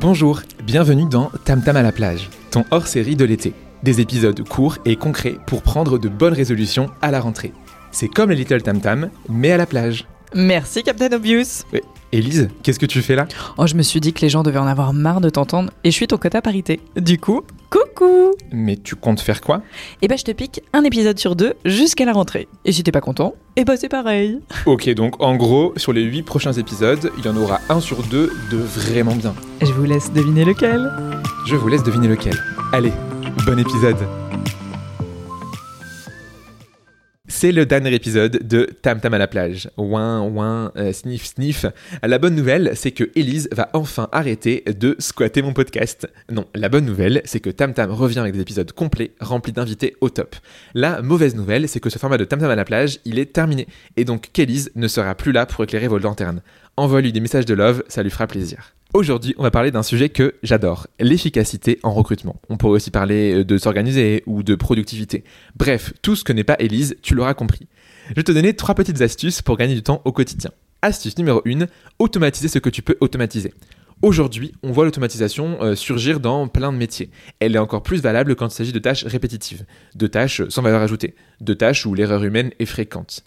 Bonjour, bienvenue dans Tam Tam à la plage, ton hors-série de l'été. Des épisodes courts et concrets pour prendre de bonnes résolutions à la rentrée. C'est comme les Little Tam Tam, mais à la plage. Merci Captain Obvious. Ouais. Élise, qu'est-ce que tu fais là? Oh, je me suis dit que les gens devaient en avoir marre de t'entendre et je suis ton quota parité. Du coup, coucou Mais tu comptes faire quoi? Eh ben, je te pique un épisode sur deux jusqu'à la rentrée. Et si t'es pas content, eh ben c'est pareil. Ok, donc en gros, sur les 8 prochains épisodes, il y en aura un sur deux de vraiment bien. Je vous laisse deviner lequel. Je vous laisse deviner lequel. Allez, bon épisode C'est le dernier épisode de Tam Tam à la plage. Ouin, ouin, euh, sniff, sniff. La bonne nouvelle, c'est que Elise va enfin arrêter de squatter mon podcast. Non, la bonne nouvelle, c'est que Tam Tam revient avec des épisodes complets, remplis d'invités au top. La mauvaise nouvelle, c'est que ce format de Tam Tam à la plage, il est terminé. Et donc qu'Elise ne sera plus là pour éclairer vos lanternes. Envoie-lui des messages de love, ça lui fera plaisir. Aujourd'hui, on va parler d'un sujet que j'adore, l'efficacité en recrutement. On pourrait aussi parler euh, de s'organiser ou de productivité. Bref, tout ce que n'est pas Élise, tu l'auras compris. Je vais te donner trois petites astuces pour gagner du temps au quotidien. Astuce numéro 1, automatiser ce que tu peux automatiser. Aujourd'hui, on voit l'automatisation euh, surgir dans plein de métiers. Elle est encore plus valable quand il s'agit de tâches répétitives, de tâches sans valeur ajoutée, de tâches où l'erreur humaine est fréquente.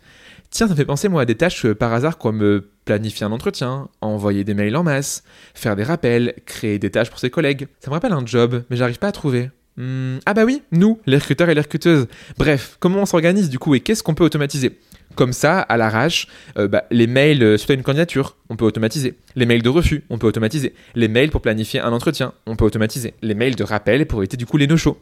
Tiens, ça me fait penser moi à des tâches euh, par hasard comme planifier un entretien, envoyer des mails en masse, faire des rappels, créer des tâches pour ses collègues. Ça me rappelle un job, mais j'arrive pas à trouver. Hmm, ah bah oui, nous, les recruteurs et les recruteuses. Bref, comment on s'organise du coup et qu'est-ce qu'on peut automatiser? Comme ça, à l'arrache, euh, bah, les mails suite à une candidature, on peut automatiser. Les mails de refus, on peut automatiser. Les mails pour planifier un entretien, on peut automatiser. Les mails de rappel pour éviter du coup les no-shows,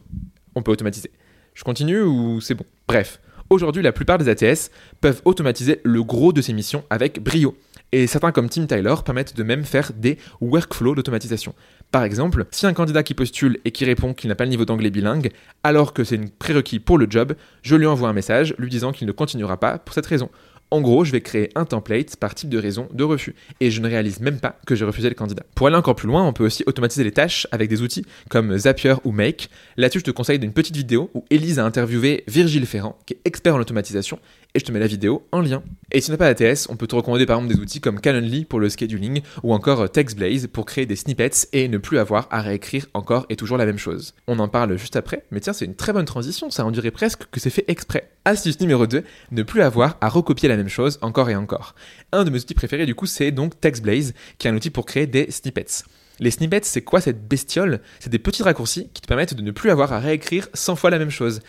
on peut automatiser. Je continue ou c'est bon? Bref, Aujourd'hui, la plupart des ATS peuvent automatiser le gros de ces missions avec brio. Et certains comme Tim Tyler permettent de même faire des workflows d'automatisation. Par exemple, si un candidat qui postule et qui répond qu'il n'a pas le niveau d'anglais bilingue, alors que c'est une prérequis pour le job, je lui envoie un message lui disant qu'il ne continuera pas pour cette raison. En gros, je vais créer un template par type de raison de refus, et je ne réalise même pas que j'ai refusé le candidat. Pour aller encore plus loin, on peut aussi automatiser les tâches avec des outils comme Zapier ou Make. Là-dessus, je te conseille d'une petite vidéo où Elise a interviewé Virgile Ferrand, qui est expert en automatisation, et je te mets la vidéo en lien. Et si tu n'as pas ATS, on peut te recommander par exemple des outils comme Calendly pour le scheduling ou encore TextBlaze pour créer des snippets et ne plus avoir à réécrire encore et toujours la même chose. On en parle juste après, mais tiens, c'est une très bonne transition, ça en dirait presque que c'est fait exprès. Astuce numéro 2, ne plus avoir à recopier la même chose encore et encore. Un de mes outils préférés du coup, c'est donc TextBlaze, qui est un outil pour créer des snippets. Les snippets, c'est quoi cette bestiole? C'est des petits raccourcis qui te permettent de ne plus avoir à réécrire 100 fois la même chose.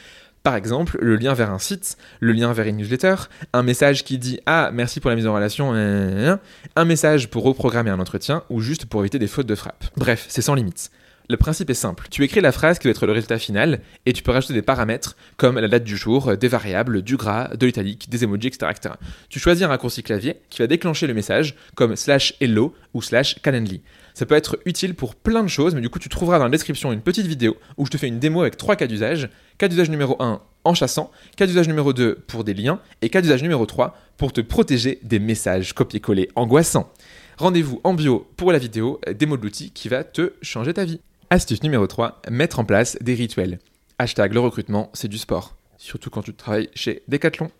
Par exemple, le lien vers un site, le lien vers une newsletter, un message qui dit Ah, merci pour la mise en relation, un message pour reprogrammer un entretien ou juste pour éviter des fautes de frappe. Bref, c'est sans limite. Le principe est simple. Tu écris la phrase qui va être le résultat final et tu peux rajouter des paramètres comme la date du jour, des variables, du gras, de l'italique, des emojis, etc.. Tu choisis un raccourci clavier qui va déclencher le message comme slash hello ou slash. Ça peut être utile pour plein de choses, mais du coup, tu trouveras dans la description une petite vidéo où je te fais une démo avec trois cas d'usage. Cas d'usage numéro 1 en chassant, cas d'usage numéro 2 pour des liens, et cas d'usage numéro 3 pour te protéger des messages copier-coller angoissants. Rendez-vous en bio pour la vidéo démo de l'outil qui va te changer ta vie. Astuce numéro 3, mettre en place des rituels. Hashtag le recrutement, c'est du sport. Surtout quand tu travailles chez Decathlon.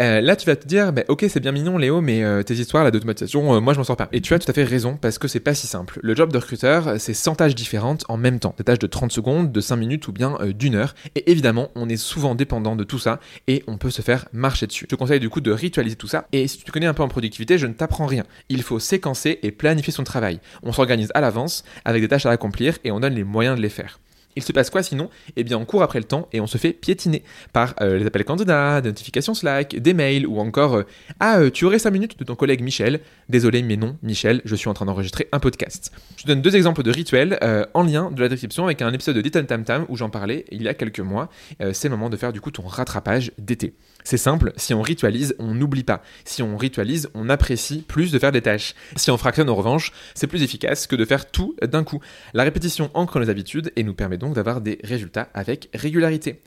Euh, là, tu vas te dire, bah, ok, c'est bien mignon, Léo, mais euh, tes histoires là d'automatisation, euh, moi je m'en sors pas. Et tu as tout à fait raison parce que c'est pas si simple. Le job de recruteur, c'est 100 tâches différentes en même temps, des tâches de 30 secondes, de 5 minutes ou bien d'une heure. Et évidemment, on est souvent dépendant de tout ça et on peut se faire marcher dessus. Je te conseille du coup de ritualiser tout ça. Et si tu connais un peu en productivité, je ne t'apprends rien. Il faut séquencer et planifier son travail. On s'organise à l'avance avec des tâches à accomplir et on donne les moyens de les faire. Il se passe quoi sinon? Eh bien, on court après le temps et on se fait piétiner par euh, les appels candidats, des notifications Slack, des mails ou encore euh, Ah, euh, tu aurais 5 minutes? de ton collègue Michel. Désolé, mais non, Michel, je suis en train d'enregistrer un podcast. Je donne deux exemples de rituels en lien de la description avec un épisode de Little Tam Tam où j'en parlais il y a quelques mois. C'est le moment de faire du coup ton rattrapage d'été. C'est simple, si on ritualise, on n'oublie pas. Si on ritualise, on apprécie plus de faire des tâches. Si on fractionne en revanche, c'est plus efficace que de faire tout d'un coup. La répétition ancre nos habitudes et nous donc d'avoir des résultats avec régularité.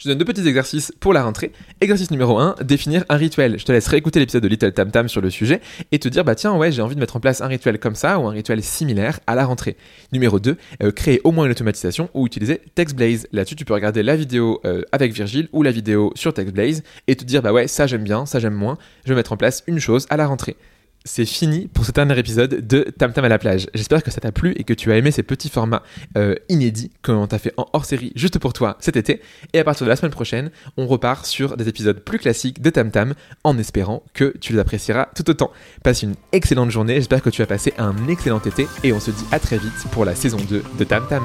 Je te donne deux petits exercices pour la rentrée. Exercice numéro 1, définir un rituel. Je te laisse réécouter l'épisode de Little Tam Tam sur le sujet et te dire, bah tiens, ouais, j'ai envie de mettre en place un rituel comme ça ou un rituel similaire à la rentrée. Numéro 2, euh, créer au moins une automatisation ou utiliser TextBlaze. Là-dessus, tu peux regarder la vidéo euh, avec Virgile ou la vidéo sur TextBlaze et te dire, bah ouais, ça j'aime bien, ça j'aime moins. Je vais mettre en place une chose à la rentrée. C'est fini pour ce dernier épisode de Tam Tam à la plage. J'espère que ça t'a plu et que tu as aimé ces petits formats euh, inédits qu'on t'a fait en hors série juste pour toi cet été. Et à partir de la semaine prochaine, on repart sur des épisodes plus classiques de Tam Tam en espérant que tu les apprécieras tout autant. Passe une excellente journée, j'espère que tu as passé un excellent été et on se dit à très vite pour la saison 2 de Tam Tam.